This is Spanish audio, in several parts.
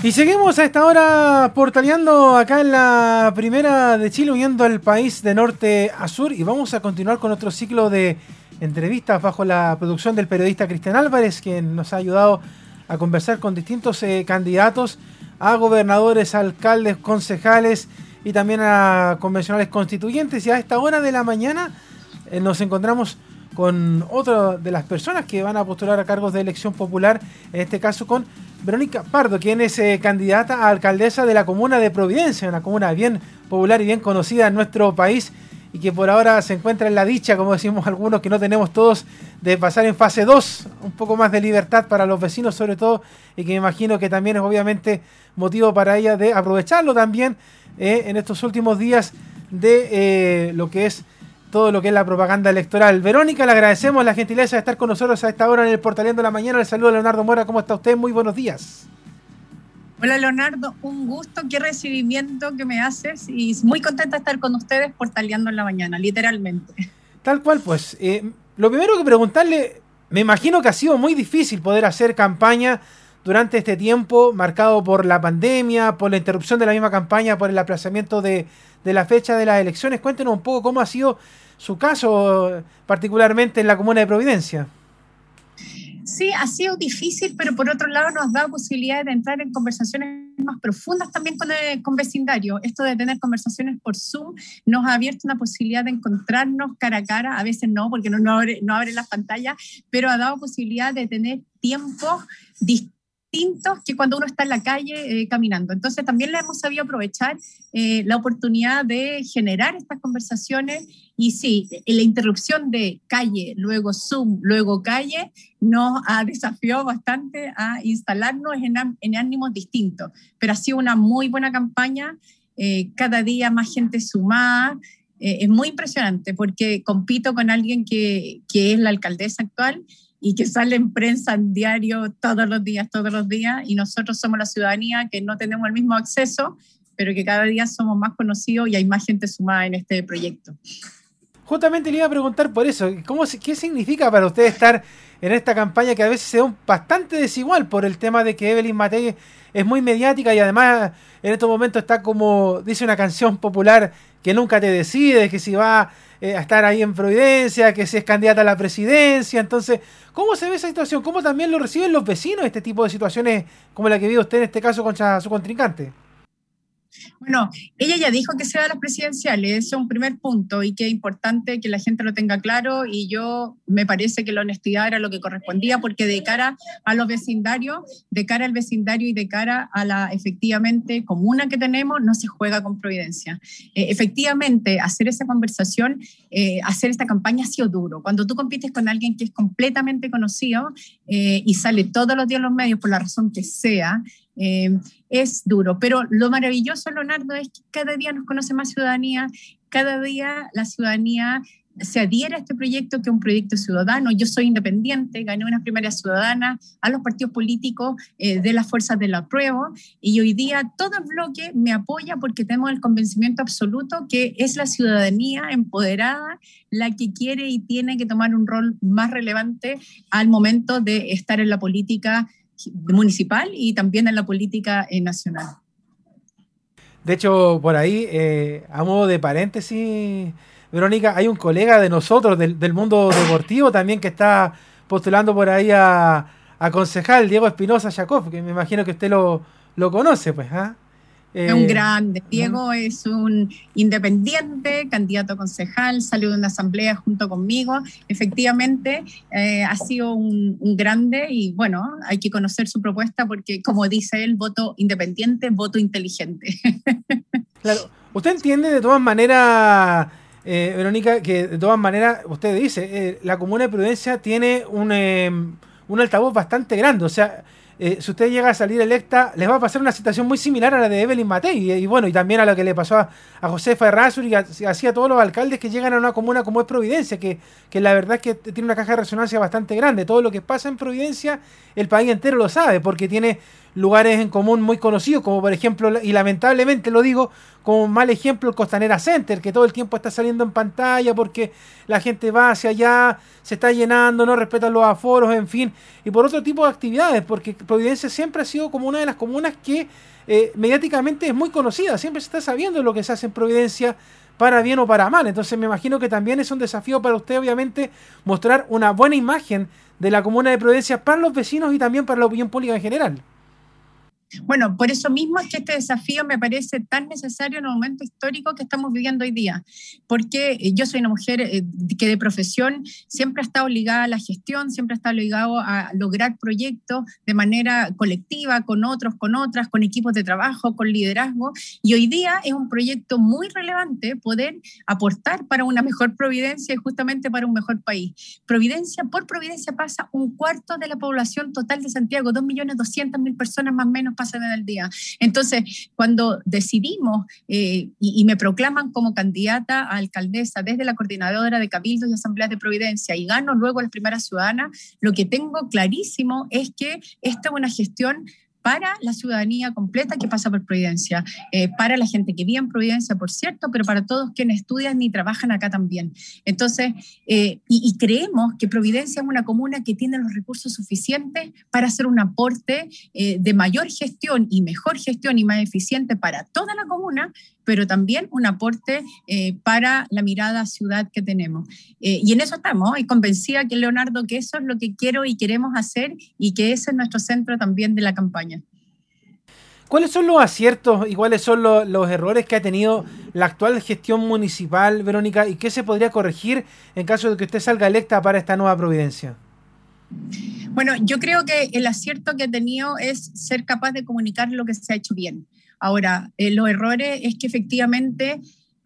Y seguimos a esta hora portaleando acá en la primera de Chile, uniendo al país de norte a sur. Y vamos a continuar con otro ciclo de entrevistas bajo la producción del periodista Cristian Álvarez, quien nos ha ayudado a conversar con distintos eh, candidatos a gobernadores, alcaldes, concejales y también a convencionales constituyentes. Y a esta hora de la mañana eh, nos encontramos con otra de las personas que van a postular a cargos de elección popular, en este caso con Verónica Pardo, quien es eh, candidata a alcaldesa de la comuna de Providencia, una comuna bien popular y bien conocida en nuestro país y que por ahora se encuentra en la dicha, como decimos algunos, que no tenemos todos, de pasar en fase 2, un poco más de libertad para los vecinos sobre todo, y que me imagino que también es obviamente motivo para ella de aprovecharlo también eh, en estos últimos días de eh, lo que es todo lo que es la propaganda electoral. Verónica, le agradecemos la gentileza de estar con nosotros a esta hora en el Portaleando de la Mañana. Le saludo a Leonardo Mora. ¿Cómo está usted? Muy buenos días. Hola Leonardo, un gusto, qué recibimiento que me haces y muy contenta de estar con ustedes portaleando en la mañana, literalmente. Tal cual, pues. Eh, lo primero que preguntarle, me imagino que ha sido muy difícil poder hacer campaña durante este tiempo marcado por la pandemia, por la interrupción de la misma campaña, por el aplazamiento de, de la fecha de las elecciones. Cuéntenos un poco cómo ha sido su caso, particularmente en la comuna de Providencia. Sí, ha sido difícil, pero por otro lado nos da posibilidad de entrar en conversaciones más profundas también con, el, con vecindario. Esto de tener conversaciones por Zoom nos ha abierto una posibilidad de encontrarnos cara a cara, a veces no, porque no, no abre las pantallas, pero ha dado posibilidad de tener tiempos distintos distintos que cuando uno está en la calle eh, caminando. Entonces también le hemos sabido aprovechar eh, la oportunidad de generar estas conversaciones y sí, la interrupción de calle, luego Zoom, luego calle, nos ha desafiado bastante a instalarnos en, en ánimos distintos, pero ha sido una muy buena campaña, eh, cada día más gente sumada. es muy impresionante porque compito con alguien que, que es la alcaldesa actual y que sale en prensa en diario todos los días, todos los días, y nosotros somos la ciudadanía que no tenemos el mismo acceso, pero que cada día somos más conocidos y hay más gente sumada en este proyecto. Justamente le iba a preguntar por eso, ¿cómo, ¿qué significa para usted estar en esta campaña que a veces se da bastante desigual por el tema de que Evelyn Matei es muy mediática y además en estos momentos está como dice una canción popular que nunca te decide, que si va eh, a estar ahí en Providencia, que si es candidata a la presidencia. Entonces, ¿cómo se ve esa situación? ¿Cómo también lo reciben los vecinos este tipo de situaciones como la que vive usted en este caso contra su contrincante? Bueno, ella ya dijo que se da las presidenciales, eso es un primer punto y que es importante que la gente lo tenga claro y yo me parece que la honestidad era lo que correspondía porque de cara a los vecindarios, de cara al vecindario y de cara a la efectivamente comuna que tenemos, no se juega con providencia. Eh, efectivamente, hacer esa conversación, eh, hacer esta campaña ha sido duro. Cuando tú compites con alguien que es completamente conocido eh, y sale todos los días en los medios por la razón que sea, eh, es duro. Pero lo maravilloso, Leonardo, es que cada día nos conoce más ciudadanía, cada día la ciudadanía se adhiere a este proyecto que es un proyecto ciudadano. Yo soy independiente, gané una primaria ciudadana a los partidos políticos eh, de las fuerzas de la prueba y hoy día todo el bloque me apoya porque tenemos el convencimiento absoluto que es la ciudadanía empoderada la que quiere y tiene que tomar un rol más relevante al momento de estar en la política municipal y también en la política eh, nacional. De hecho, por ahí, eh, a modo de paréntesis, Verónica, hay un colega de nosotros del, mundo deportivo también que está postulando por ahí a, concejal, Diego Espinosa Jacob, que me imagino que usted lo conoce, pues, ¿ah? Es un eh, grande. Diego es un independiente, candidato a concejal, salió de una asamblea junto conmigo. Efectivamente, eh, ha sido un, grande y bueno, hay que conocer su propuesta porque, como dice él, voto independiente, voto inteligente. Claro, usted entiende de todas maneras, eh, Verónica, que de todas maneras, usted dice, la Comuna de Prudencia tiene un, un altavoz bastante grande, o sea, eh, si usted llega a salir electa, les va a pasar una situación muy similar a la de Evelyn Matei. Y, bueno, y también a lo que le pasó a, a Josefa Errázuriz y así a todos los alcaldes que llegan a una comuna como es Providencia, que, que la verdad es que tiene una caja de resonancia bastante grande. Todo lo que pasa en Providencia, el país entero lo sabe, porque tiene lugares en común muy conocidos, como por ejemplo, y lamentablemente lo digo, como un mal ejemplo el Costanera Center, que todo el tiempo está saliendo en pantalla porque la gente va hacia allá, se está llenando, no respetan los aforos, en fin, y por otro tipo de actividades, porque Providencia siempre ha sido como una de las comunas que eh, mediáticamente es muy conocida, siempre se está sabiendo lo que se hace en Providencia para bien o para mal, entonces me imagino que también es un desafío para usted, obviamente, mostrar una buena imagen de la comuna de Providencia para los vecinos y también para la opinión pública en general. Bueno, por eso mismo es que este desafío me parece tan necesario en el momento histórico que estamos viviendo hoy día, porque eh, yo soy una mujer eh, que de profesión siempre ha estado ligada a la gestión, siempre ha estado ligado a lograr proyectos de manera colectiva, con otros, con otras, con equipos de trabajo, con liderazgo, y hoy día es un proyecto muy relevante poder aportar para una mejor Providencia y justamente para un mejor país. Providencia, por Providencia pasa un cuarto de la población total de Santiago, 2.200.000 personas más o menos pasan en el día. Entonces, cuando decidimos eh, y, me proclaman como candidata a alcaldesa desde la coordinadora de cabildos y asambleas de Providencia y gano luego las primeras ciudadanas, lo que tengo clarísimo es que esta es una gestión para la ciudadanía completa que pasa por Providencia, eh, para la gente que vive en Providencia, por cierto, pero para todos quienes estudian y trabajan acá también. Entonces, eh, y, creemos que Providencia es una comuna que tiene los recursos suficientes para hacer un aporte eh, de mayor gestión y mejor gestión y más eficiente para toda la comuna, pero también un aporte para la mirada ciudad que tenemos. y en eso estamos, y convencida que Leonardo, que eso es lo que quiero y queremos hacer y que ese es nuestro centro también de la campaña. ¿Cuáles son los aciertos y cuáles son los, errores que ha tenido la actual gestión municipal, Verónica, y qué se podría corregir en caso de que usted salga electa para esta nueva providencia? Bueno, yo creo que el acierto que ha tenido es ser capaz de comunicar lo que se ha hecho bien. Ahora, eh, los errores es que efectivamente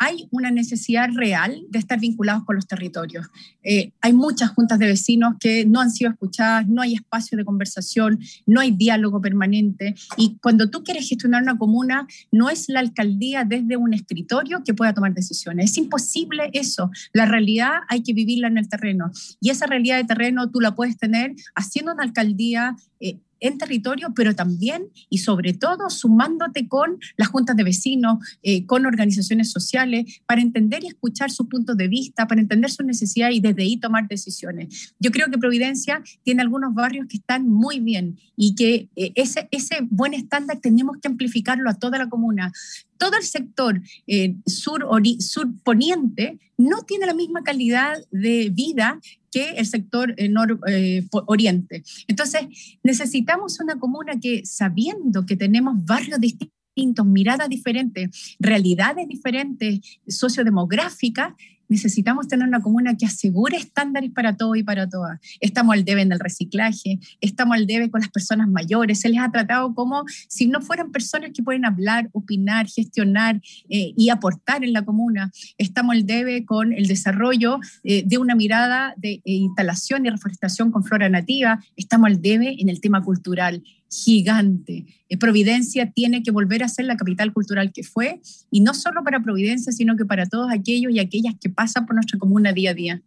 hay una necesidad real de estar vinculados con los territorios. Eh, hay muchas juntas de vecinos que no han sido escuchadas, no hay espacio de conversación, no hay diálogo permanente. Y cuando tú quieres gestionar una comuna, no es la alcaldía desde un escritorio que pueda tomar decisiones. Es imposible eso. La realidad hay que vivirla en el terreno. Y esa realidad de terreno tú la puedes tener haciendo una alcaldía. Eh, en territorio, pero también y sobre todo sumándote con las juntas de vecinos, eh, con organizaciones sociales, para entender y escuchar sus puntos de vista, para entender sus necesidades y desde ahí tomar decisiones. Yo creo que Providencia tiene algunos barrios que están muy bien y que eh, ese, ese buen estándar tenemos que amplificarlo a toda la comuna todo el sector eh, sur, sur poniente no tiene la misma calidad de vida que el sector eh, eh, oriente. Entonces, necesitamos una comuna que, sabiendo que tenemos barrios distintos, miradas diferentes, realidades diferentes, sociodemográficas, necesitamos tener una comuna que asegure estándares para todo y para todas. Estamos al debe en el reciclaje, estamos al debe con las personas mayores, se les ha tratado como si no fueran personas que pueden hablar, opinar, gestionar eh, y aportar en la comuna. Estamos al debe con el desarrollo eh, de una mirada de eh, instalación y reforestación con flora nativa, estamos al debe en el tema cultural gigante. Eh, Providencia tiene que volver a ser la capital cultural que fue, y no solo para Providencia, sino que para todos aquellos y aquellas que pasan por nuestra comuna día a día.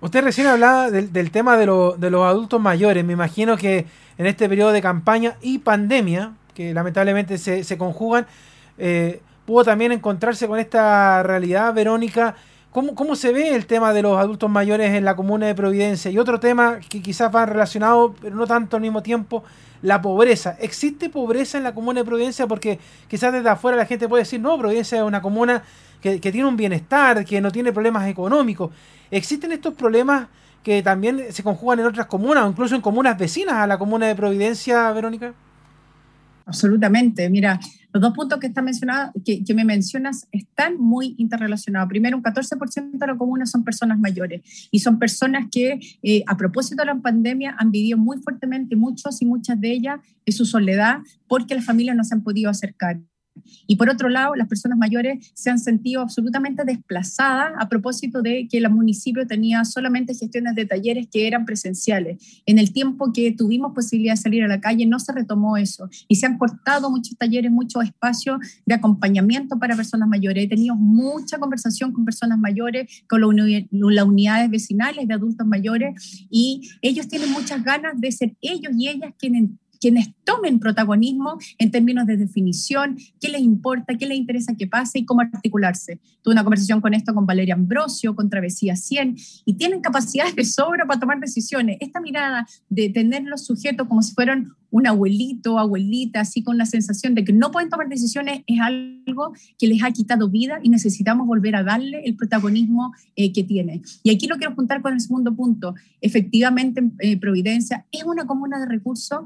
Usted recién hablaba del, tema de, los adultos mayores. Me imagino que en este periodo de campaña y pandemia, que lamentablemente se, conjugan, eh, pudo también encontrarse con esta realidad, Verónica, ¿Cómo, se ve el tema de los adultos mayores en la comuna de Providencia? Y otro tema que quizás va relacionado, pero no tanto al mismo tiempo, la pobreza. ¿Existe pobreza en la comuna de Providencia? Porque quizás desde afuera la gente puede decir, no, Providencia es una comuna que, tiene un bienestar, que no tiene problemas económicos. ¿Existen estos problemas que también se conjugan en otras comunas o incluso en comunas vecinas a la comuna de Providencia, Verónica? Absolutamente. Mira, los dos puntos que, está mencionado, que, me mencionas están muy interrelacionados. Primero, un 14% de la comuna son personas mayores y son personas que, eh, a propósito de la pandemia, han vivido muy fuertemente, muchos y muchas de ellas, en su soledad porque las familias no se han podido acercar. Y por otro lado, las personas mayores se han sentido absolutamente desplazadas a propósito de que el municipio tenía solamente gestiones de talleres que eran presenciales. En el tiempo que tuvimos posibilidad de salir a la calle, no se retomó eso y se han cortado muchos talleres, muchos espacios de acompañamiento para personas mayores. He tenido mucha conversación con personas mayores, con las unidades vecinales de adultos mayores y ellos tienen muchas ganas de ser ellos y ellas quienes quienes tomen protagonismo en términos de definición, qué les importa, qué les interesa que pase y cómo articularse. Tuve una conversación con esto con Valeria Ambrosio, con Travesía 100, y tienen capacidades de sobra para tomar decisiones. Esta mirada de tener los sujetos como si fueran un abuelito, abuelita, así con la sensación de que no pueden tomar decisiones, es algo que les ha quitado vida y necesitamos volver a darle el protagonismo eh, que tiene. Y aquí lo quiero juntar con el segundo punto. Efectivamente, eh, Providencia es una comuna de recursos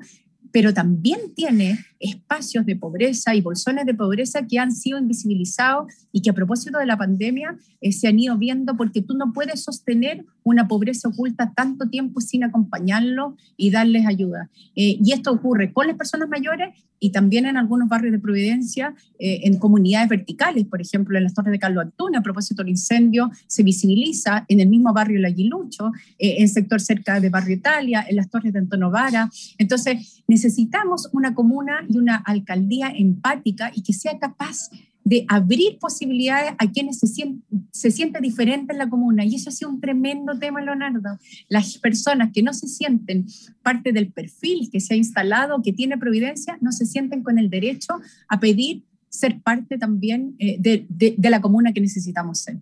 pero también tiene espacios de pobreza y bolsones de pobreza que han sido invisibilizados y que a propósito de la pandemia eh, se han ido viendo porque tú no puedes sostener una pobreza oculta tanto tiempo sin acompañarlo y darles ayuda. Eh, y esto ocurre con las personas mayores y también en algunos barrios de Providencia, eh, en comunidades verticales, por ejemplo, en las Torres de Carlos Antunes, a propósito del incendio, se visibiliza en el mismo barrio El Aguilucho, en el sector cerca de Barrio Italia, en las Torres de Antonio Vara. Entonces, necesitamos una comuna y una alcaldía empática y que sea capaz de abrir posibilidades a quienes se, sienten, se sienten diferentes en la comuna. Y eso ha sido un tremendo tema, Leonardo. Las personas que no se sienten parte del perfil que se ha instalado, que tiene Providencia, no se sienten con el derecho a pedir ser parte también eh, de, de la comuna que necesitamos ser.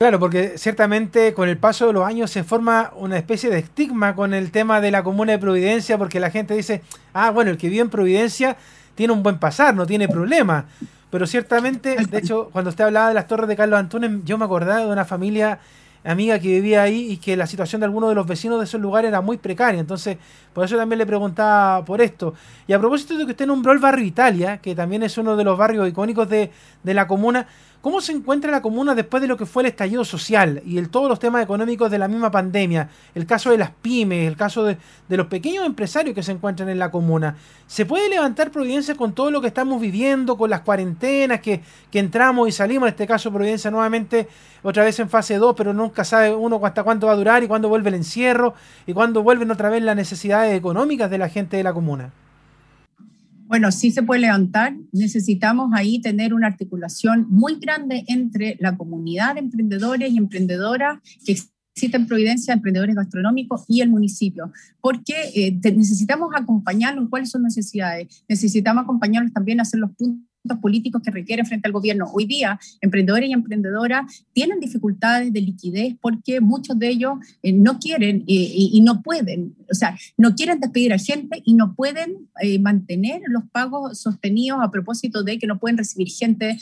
Claro, porque ciertamente con el paso de los años se forma una especie de estigma con el tema de la comuna de Providencia, porque la gente dice, ah, bueno, el que vive en Providencia tiene un buen pasar, no tiene problema. Pero ciertamente, de hecho, cuando usted hablaba de las torres de Carlos Antunes, yo me acordaba de una familia amiga que vivía ahí y que la situación de algunos de los vecinos de esos lugares era muy precaria. Entonces, por eso también le preguntaba por esto. Y a propósito de que usted nombró el barrio Italia, que también es uno de los barrios icónicos de, de la comuna, ¿Cómo se encuentra la comuna después de lo que fue el estallido social y el, todos los temas económicos de la misma pandemia? El caso de las pymes, el caso de, los pequeños empresarios que se encuentran en la comuna. ¿Se puede levantar Providencia con todo lo que estamos viviendo, con las cuarentenas que, entramos y salimos? En este caso, Providencia nuevamente otra vez en fase 2, pero nunca sabe uno hasta cuánto va a durar y cuándo vuelve el encierro y cuándo vuelven otra vez las necesidades económicas de la gente de la comuna. Bueno, sí se puede levantar. Necesitamos ahí tener una articulación muy grande entre la comunidad de emprendedores y emprendedoras que existen en Providencia, emprendedores gastronómicos y el municipio, porque eh, necesitamos acompañarlos cuáles son necesidades. Necesitamos acompañarlos también a hacer los puntos políticos que requieren frente al gobierno. Hoy día, emprendedores y emprendedoras tienen dificultades de liquidez porque muchos de ellos eh, no quieren eh, y, no pueden, o sea, no quieren despedir a gente y no pueden eh, mantener los pagos sostenidos a propósito de que no pueden recibir gente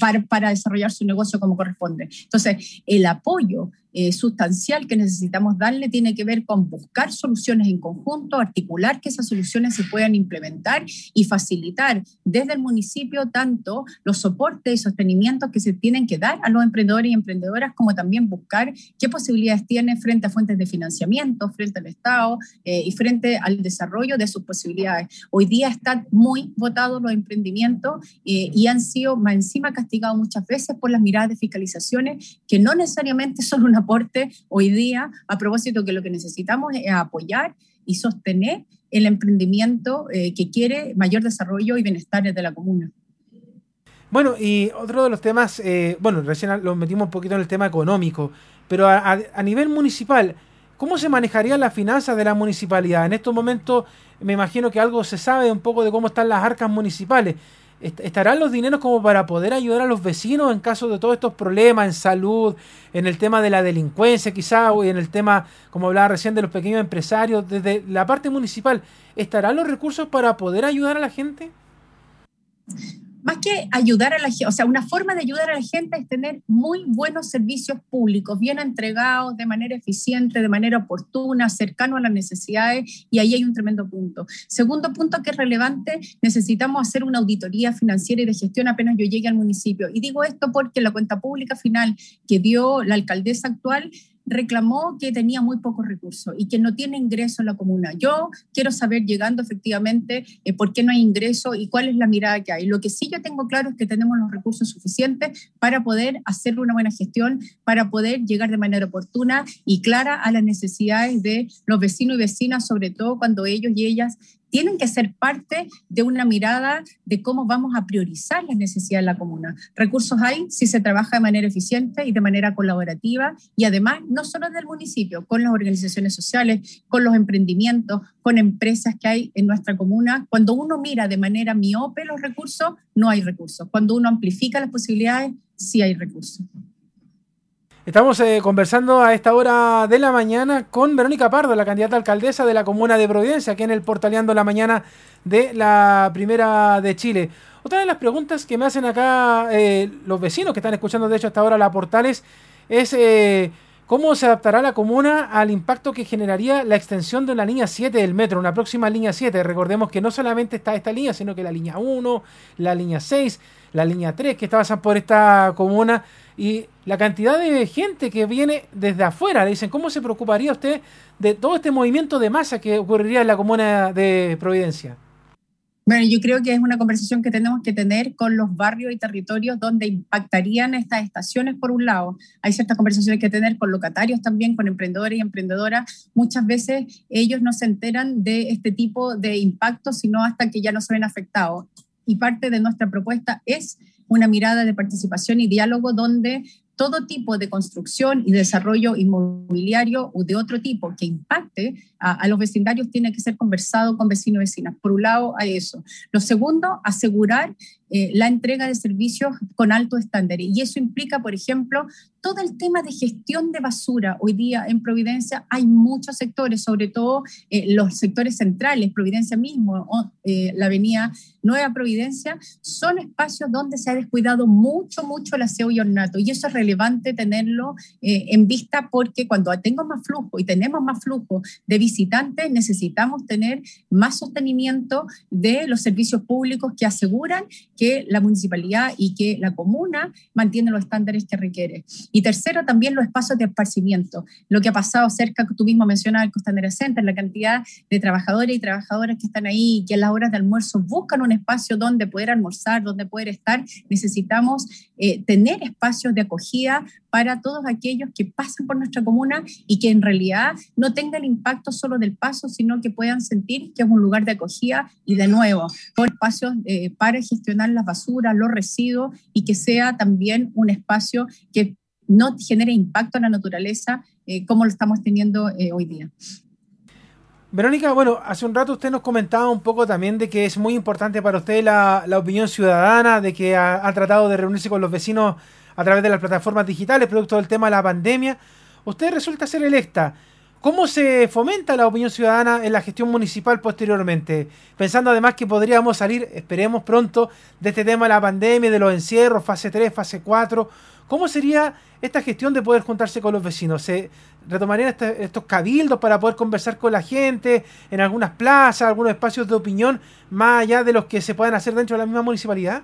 para, para desarrollar su negocio como corresponde. Entonces, el apoyo eh, sustancial que necesitamos darle tiene que ver con buscar soluciones en conjunto, articular que esas soluciones se puedan implementar y facilitar desde el municipio tanto los soportes y sostenimientos que se tienen que dar a los emprendedores y emprendedoras, como también buscar qué posibilidades tiene frente a fuentes de financiamiento, frente Estado eh, y frente al desarrollo de sus posibilidades. Hoy día están muy votados los emprendimientos eh, y han sido más encima castigados muchas veces por las miradas de fiscalizaciones que no necesariamente son una aporte hoy día a propósito que lo que necesitamos es apoyar y sostener el emprendimiento eh, que quiere mayor desarrollo y bienestar de la comuna. Bueno, y otro de los temas, bueno, recién lo metimos un poquito en el tema económico, pero a, a nivel municipal, ¿cómo se manejarían las finanzas de la municipalidad? En estos momentos me imagino que algo se sabe un poco de cómo están las arcas municipales. ¿Estarán los dineros como para poder ayudar a los vecinos en caso de todos estos problemas en salud, en el tema de la delincuencia quizá, o en el tema, como hablaba recién, de los pequeños empresarios, desde la parte municipal? ¿Estarán los recursos para poder ayudar a la gente? Más que ayudar a la gente, o sea, una forma de ayudar a la gente es tener muy buenos servicios públicos, bien entregados, de manera eficiente, de manera oportuna, cercano a las necesidades, y ahí hay un tremendo punto. Segundo punto que es relevante, necesitamos hacer una auditoría financiera y de gestión apenas yo llegue al municipio. Y digo esto porque la cuenta pública final que dio la alcaldesa actual reclamó que tenía muy pocos recursos y que no tiene ingreso en la comuna. Yo quiero saber, llegando efectivamente, eh, por qué no hay ingreso y cuál es la mirada que hay. Lo que sí yo tengo claro es que tenemos los recursos suficientes para poder hacer una buena gestión, para poder llegar de manera oportuna y clara a las necesidades de los vecinos y vecinas, sobre todo cuando ellos y ellas tienen que ser parte de una mirada de cómo vamos a priorizar las necesidades de la comuna. Recursos hay si se trabaja de manera eficiente y de manera colaborativa y además no solo del municipio, con las organizaciones sociales, con los emprendimientos, con empresas que hay en nuestra comuna. Cuando uno mira de manera miope los recursos, no hay recursos. Cuando uno amplifica las posibilidades, sí hay recursos. Estamos eh, conversando a esta hora de la mañana con Verónica Pardo, la candidata alcaldesa de la comuna de Providencia, aquí en el Portaleando la mañana de la Primera de Chile. Otra de las preguntas que me hacen acá eh, los vecinos que están escuchando, de hecho, hasta ahora la Portales, es eh, cómo se adaptará la comuna al impacto que generaría la extensión de la línea 7 del metro, una próxima línea 7. Recordemos que no solamente está esta línea, sino que la línea 1, la línea 6, la línea 3 que está por esta comuna y la cantidad de gente que viene desde afuera. Le dicen, ¿cómo se preocuparía usted de todo este movimiento de masa que ocurriría en la comuna de Providencia? Bueno, yo creo que es una conversación que tenemos que tener con los barrios y territorios donde impactarían estas estaciones, por un lado. Hay ciertas conversaciones que tener con locatarios también, con emprendedores y emprendedoras. Muchas veces ellos no se enteran de este tipo de impactos, sino hasta que ya no se ven afectados. Y parte de nuestra propuesta es una mirada de participación y diálogo donde todo tipo de construcción y desarrollo inmobiliario o de otro tipo que impacte a, los vecindarios tiene que ser conversado con vecinos y vecinas. Por un lado, a eso. Lo segundo, asegurar eh, la entrega de servicios con alto estándar. Y eso implica, por ejemplo, todo el tema de gestión de basura. Hoy día en Providencia hay muchos sectores, sobre todo eh, los sectores centrales, Providencia mismo, eh, la avenida Nueva Providencia, son espacios donde se ha descuidado mucho, mucho el aseo y ornato. Y eso es relevante tenerlo en vista porque cuando tengo más flujo y tenemos más flujo de visitantes, necesitamos tener más sostenimiento de los servicios públicos que aseguran que la municipalidad y que la comuna mantienen los estándares que requiere. Y tercero, también los espacios de esparcimiento. Lo que ha pasado cerca, tú mismo mencionabas, el Costanera Center, la cantidad de trabajadores y trabajadoras que están ahí que a las horas de almuerzo buscan un espacio donde poder almorzar, donde poder estar. Necesitamos eh, tener espacios de acogida para todos aquellos que pasan por nuestra comuna y que en realidad no tenga el impacto solo del paso, sino que puedan sentir que es un lugar de acogida y de nuevo, por espacios eh, para gestionar las basuras, los residuos y que sea también un espacio que no genere impacto en la naturaleza eh, como lo estamos teniendo eh, hoy día. Verónica, bueno, hace un rato usted nos comentaba un poco también de que es muy importante para usted la, opinión ciudadana, de que ha, ha, tratado de reunirse con los vecinos a través de las plataformas digitales, producto del tema de la pandemia. Usted resulta ser electa. ¿Cómo se fomenta la opinión ciudadana en la gestión municipal posteriormente? Pensando además que podríamos salir, esperemos pronto, de este tema de la pandemia, de los encierros, fase 3, fase 4. ¿Cómo sería esta gestión de poder juntarse con los vecinos? ¿Se retomarían este, estos cabildos para poder conversar con la gente en algunas plazas, algunos espacios de opinión, más allá de los que se puedan hacer dentro de la misma municipalidad?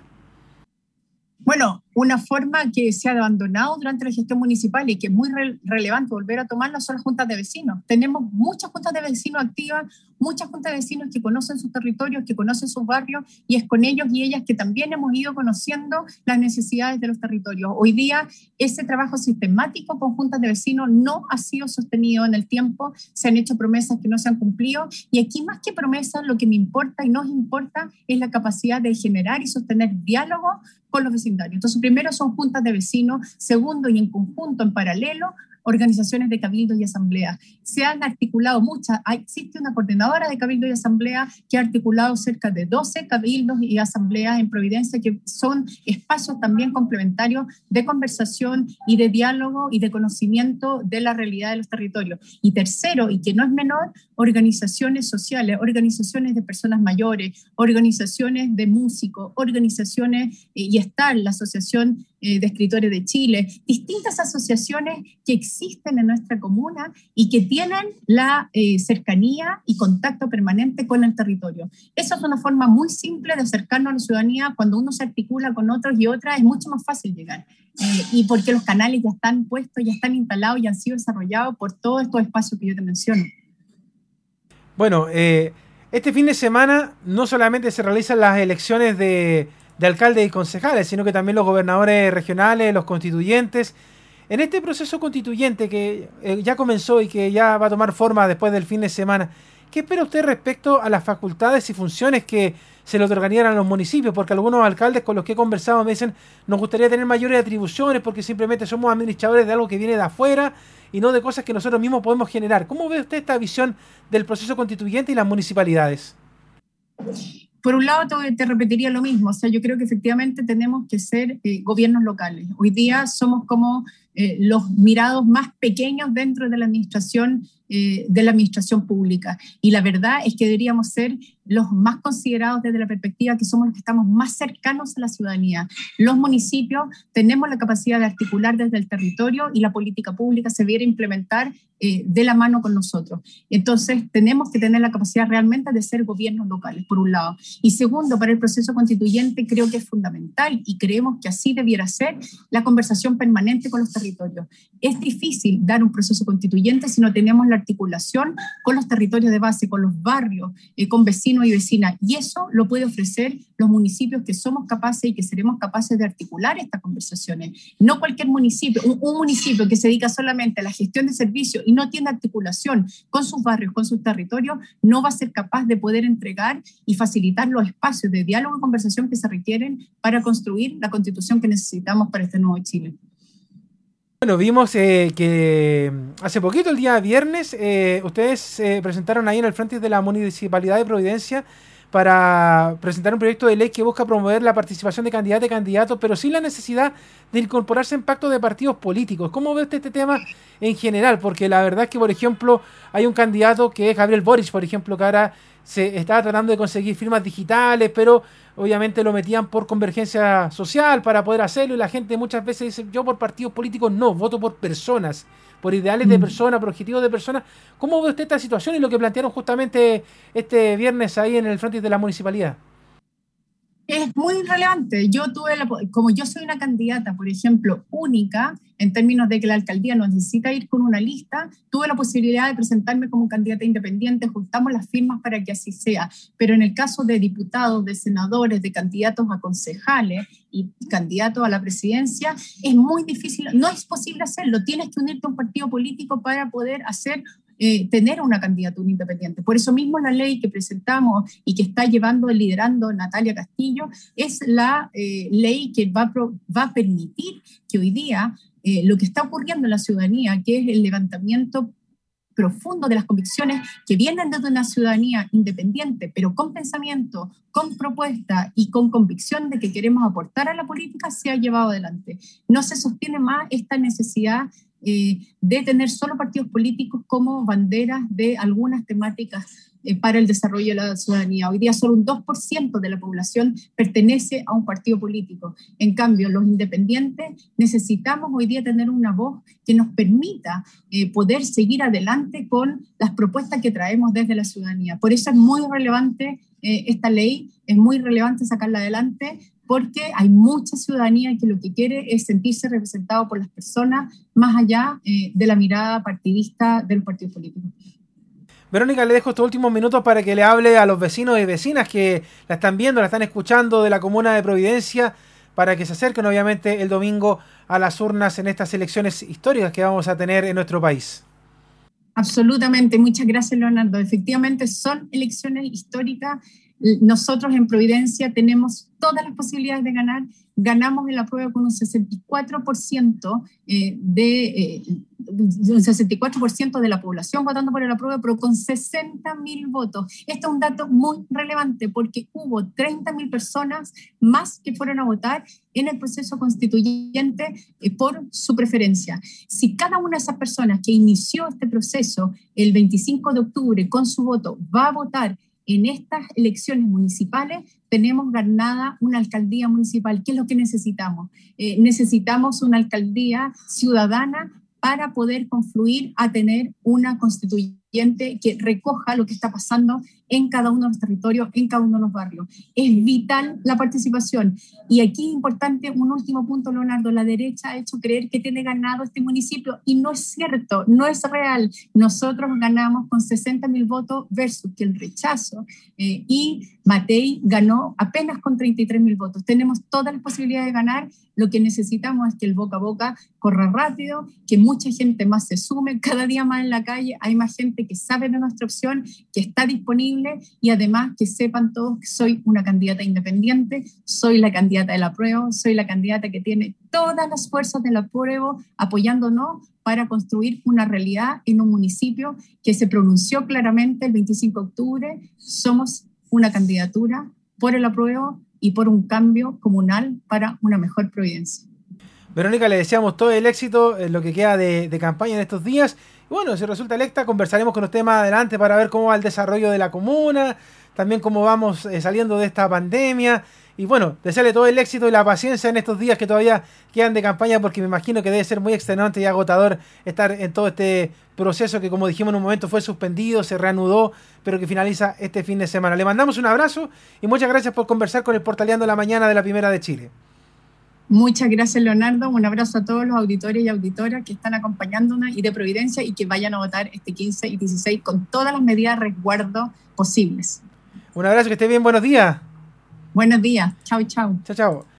Bueno, una forma que se ha abandonado durante la gestión municipal y que es muy relevante volver a tomarla son las juntas de vecinos. Tenemos muchas juntas de vecinos activas, muchas juntas de vecinos que conocen sus territorios, que conocen sus barrios y es con ellos y ellas que también hemos ido conociendo las necesidades de los territorios. Hoy día ese trabajo sistemático con juntas de vecinos no ha sido sostenido en el tiempo, se han hecho promesas que no se han cumplido y aquí más que promesas lo que me importa y nos importa es la capacidad de generar y sostener diálogo con los vecindarios. Entonces, primero son juntas de vecinos, segundo y en conjunto, en paralelo, organizaciones de cabildos y asambleas. Se han articulado muchas, existe una coordinadora de cabildos y asambleas que ha articulado cerca de 12 cabildos y asambleas en Providencia, que son espacios también complementarios de conversación y de diálogo y de conocimiento de la realidad de los territorios. Y tercero, y que no es menor, organizaciones sociales, organizaciones de personas mayores, organizaciones de músicos, organizaciones, eh, y está la Asociación eh, de Escritores de Chile, distintas asociaciones que existen en nuestra comuna y que tienen la eh, cercanía y contacto permanente con el territorio. Esa es una forma muy simple de acercarnos a la ciudadanía. Cuando uno se articula con otros y otras, es mucho más fácil llegar. Eh, y porque los canales ya están puestos, ya están instalados y han sido desarrollados por todos estos espacios que yo te menciono. Bueno, este fin de semana no solamente se realizan las elecciones de de alcaldes y concejales, sino que también los gobernadores regionales, los constituyentes. En este proceso constituyente que eh, ya comenzó y que ya va a tomar forma después del fin de semana, ¿Qué espera usted respecto a las facultades y funciones que se le otorgarían a los municipios? Porque algunos alcaldes con los que he conversado me dicen, nos gustaría tener mayores atribuciones porque simplemente somos administradores de algo que viene de afuera y no de cosas que nosotros mismos podemos generar. ¿Cómo ve usted esta visión del proceso constituyente y las municipalidades? Por un lado, te, repetiría lo mismo. O sea, yo creo que efectivamente tenemos que ser eh, gobiernos locales. Hoy día somos como eh, los mirados más pequeños dentro de la administración eh, de la administración pública. Y la verdad es que deberíamos ser los más considerados desde la perspectiva que somos los que estamos más cercanos a la ciudadanía. Los municipios tenemos la capacidad de articular desde el territorio y la política pública se viera implementar eh, de la mano con nosotros. Entonces, tenemos que tener la capacidad realmente de ser gobiernos locales, por un lado. Y segundo, para el proceso constituyente creo que es fundamental y creemos que así debiera ser la conversación permanente con los territorios. Es difícil dar un proceso constituyente si no tenemos la articulación con los territorios de base, con los barrios, eh, con vecinos y vecinas. Y eso lo puede ofrecer los municipios que somos capaces y que seremos capaces de articular estas conversaciones. No cualquier municipio, un, municipio que se dedica solamente a la gestión de servicios y no tiene articulación con sus barrios, con sus territorios, no va a ser capaz de poder entregar y facilitar los espacios de diálogo y conversación que se requieren para construir la constitución que necesitamos para este nuevo Chile. Bueno, vimos eh, que hace poquito, el día viernes, eh, ustedes se presentaron ahí en el frente de la Municipalidad de Providencia para presentar un proyecto de ley que busca promover la participación de candidatos y candidatos, pero sin la necesidad de incorporarse en pactos de partidos políticos. ¿Cómo ve usted este tema en general? Porque la verdad es que, por ejemplo, hay un candidato que es Gabriel Boric, por ejemplo, que ahora se estaba tratando de conseguir firmas digitales, pero obviamente lo metían por convergencia social para poder hacerlo y la gente muchas veces dice, yo por partidos políticos no, voto por personas, por ideales de mm. personas, por objetivos de personas. ¿Cómo ve usted esta situación y lo que plantearon justamente este viernes ahí en el frente de la municipalidad? Es muy relevante. Yo tuve, como yo soy una candidata, por ejemplo, única, en términos de que la alcaldía no necesita ir con una lista, tuve la posibilidad de presentarme como candidata independiente, juntamos las firmas para que así sea. Pero en el caso de diputados, de senadores, de candidatos a concejales y candidatos a la presidencia, es muy difícil, no es posible hacerlo. Tienes que unirte a un partido político para poder hacer eh, tener una candidatura independiente. Por eso mismo la ley que presentamos y que está llevando, liderando Natalia Castillo, es la eh, ley que va, va a permitir que hoy día eh, lo que está ocurriendo en la ciudadanía, que es el levantamiento profundo de las convicciones que vienen desde una ciudadanía independiente, pero con pensamiento, con propuesta y con convicción de que queremos aportar a la política, se ha llevado adelante. No se sostiene más esta necesidad eh, de tener solo partidos políticos como banderas de algunas temáticas eh, para el desarrollo de la ciudadanía. Hoy día solo un 2% de la población pertenece a un partido político. En cambio, los independientes necesitamos hoy día tener una voz que nos permita eh, poder seguir adelante con las propuestas que traemos desde la ciudadanía. Por eso es muy relevante esta ley, es muy relevante sacarla adelante porque hay mucha ciudadanía que lo que quiere es sentirse representado por las personas más allá eh, de la mirada partidista del partido político. Verónica, le dejo estos últimos minutos para que le hable a los vecinos y vecinas que la están viendo, la están escuchando de la comuna de Providencia, para que se acerquen obviamente el domingo a las urnas en estas elecciones históricas que vamos a tener en nuestro país. Absolutamente, muchas gracias Leonardo. Efectivamente son elecciones históricas nosotros en Providencia tenemos todas las posibilidades de ganar. Ganamos en la prueba con un 64% eh, de... Eh, un 64% de la población votando por la prueba, pero con 60 mil votos. Este es un dato muy relevante porque hubo 30 mil personas más que fueron a votar en el proceso constituyente eh, por su preferencia. Si cada una de esas personas que inició este proceso el 25 de octubre con su voto va a votar en estas elecciones municipales tenemos ganada una alcaldía municipal. ¿Qué es lo que necesitamos? Eh, necesitamos una alcaldía ciudadana para poder confluir a tener una constituyente que recoja lo que está pasando en cada uno de los territorios, en cada uno de los barrios. Es vital la participación. Y aquí importante un último punto, Leonardo. La derecha ha hecho creer que tiene ganado este municipio y no es cierto, no es real. Nosotros ganamos con 60 mil votos versus que el rechazo. Eh, y Matei ganó apenas con 33 mil votos. Tenemos todas las posibilidades de ganar. Lo que necesitamos es que el boca a boca corra rápido, que mucha gente más se sume, cada día más en la calle hay más gente que sabe de nuestra opción, que está disponible y además que sepan todos que soy una candidata independiente, soy la candidata del apruebo, soy la candidata que tiene todas las fuerzas del apruebo apoyándonos para construir una realidad en un municipio que se pronunció claramente el 25 de octubre. Somos una candidatura por el apruebo y por un cambio comunal para una mejor providencia. Verónica, le deseamos todo el éxito en lo que queda de, campaña en estos días. Y bueno, si resulta electa, conversaremos con usted más adelante para ver cómo va el desarrollo de la comuna, también cómo vamos eh, saliendo de esta pandemia. Y bueno, desearle todo el éxito y la paciencia en estos días que todavía quedan de campaña, porque me imagino que debe ser muy extenuante y agotador estar en todo este proceso que, como dijimos en un momento, fue suspendido, se reanudó, pero que finaliza este fin de semana. Le mandamos un abrazo y muchas gracias por conversar con el Portaleando la Mañana de la Primera de Chile. Muchas gracias, Leonardo. Un abrazo a todos los auditores y auditoras que están acompañándonos y de Providencia y que vayan a votar este 15 y 16 con todas las medidas de resguardo posibles. Un abrazo, que esté bien, buenos días. Buenos días, chao, chao. Chao, chao.